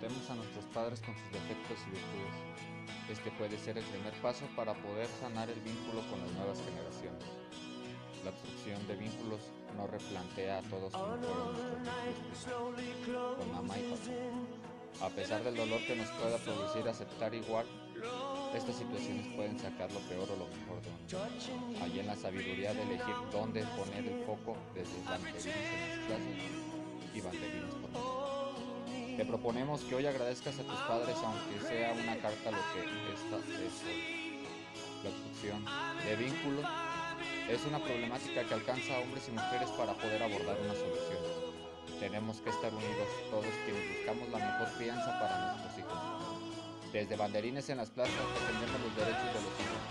aceptemos a nuestros padres con sus defectos y virtudes. Este puede ser el primer paso para poder sanar el vínculo con las nuevas generaciones. La obstrucción de vínculos no replantea a todos con mamá y papá. A pesar del dolor que nos pueda producir aceptar igual, estas situaciones pueden sacar lo peor o lo mejor de uno. Allí en la sabiduría de elegir dónde poner el foco desde banderines en las clases y banderines por. Te proponemos que hoy agradezcas a tus padres aunque sea una carta lo que esta es. La obstrucción de vínculo es una problemática que alcanza a hombres y mujeres para poder abordar una solución. Tenemos que estar unidos todos quienes buscamos la mejor crianza para nuestros hijos. Desde banderines en las plazas defendemos los derechos de los hijos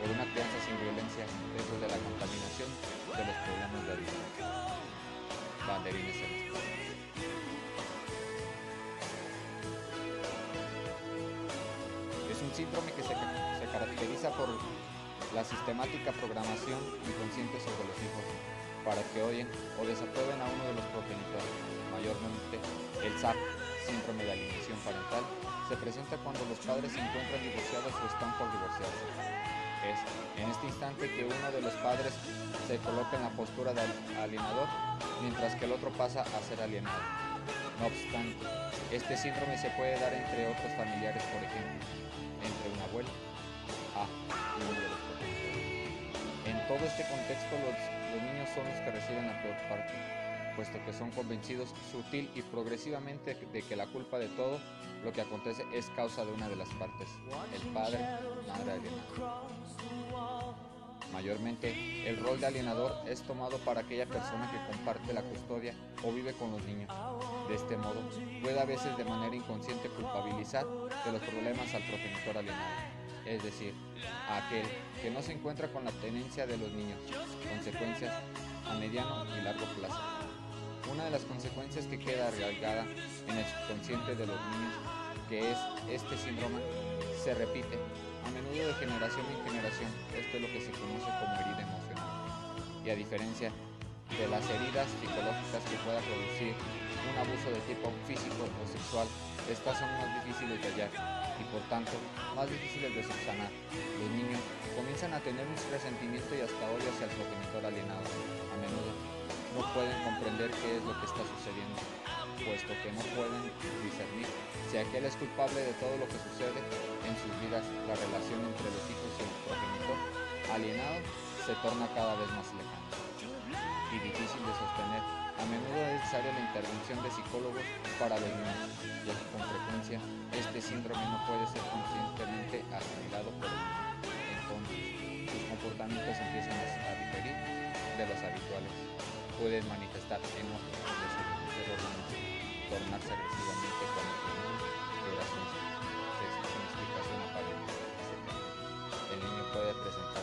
por una crianza sin violencia lejos de la contaminación de los problemas de vida. Banderines en las plazas. Síndrome que se, se caracteriza por la sistemática programación inconsciente sobre los hijos para que odien o desaprueben a uno de los progenitores. Mayormente, el SAP, síndrome de alineación parental, se presenta cuando los padres se encuentran divorciados o están por divorciarse. Es en este instante que uno de los padres se coloca en la postura de alienador, mientras que el otro pasa a ser alienado. No obstante, este síndrome se puede dar entre otros familiares, por ejemplo, entre un abuelo A y uno de los en todo este contexto los, los, niños son los que reciben la peor parte, puesto que son convencidos sutil y progresivamente de que la culpa de todo lo que acontece es causa de una de las partes, el padre, madre alienado. Mayormente, el rol de alienador es tomado para aquella persona que comparte la custodia o vive con los niños. De este modo, puede a veces de manera inconsciente culpabilizar de los problemas al progenitor alienado es decir, a aquel que no se encuentra con la tenencia de los niños, consecuencias a mediano y largo plazo. Una de las consecuencias que queda arraigada en el subconsciente de los niños, que es este síndrome, se repite, a menudo de generación en generación, esto es lo que se conoce como herida emocional. Y a diferencia de las heridas psicológicas que pueda producir abuso de tipo físico o sexual, estas son más difíciles de hallar y por tanto más difíciles de subsanar. Los niños comienzan a tener un resentimiento y hasta odio hacia el progenitor alienado. A menudo no pueden comprender qué es lo que está sucediendo, puesto que no pueden discernir si aquel es culpable de todo lo que sucede en sus vidas. La relación entre los hijos y el progenitor alienado se torna cada vez más lejana y difícil de sostener. A menudo es necesaria la intervención de psicólogos para los niños, ya que con frecuencia este síndrome no puede ser conscientemente asimilado por el niño. Entonces, sus comportamientos empiezan a diferir de los habituales. Pueden manifestar enojo, desordenamiento, tornarse agresivamente cuando tienen violación sin explicación aparente, etc. El niño puede presentar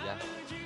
No, toalla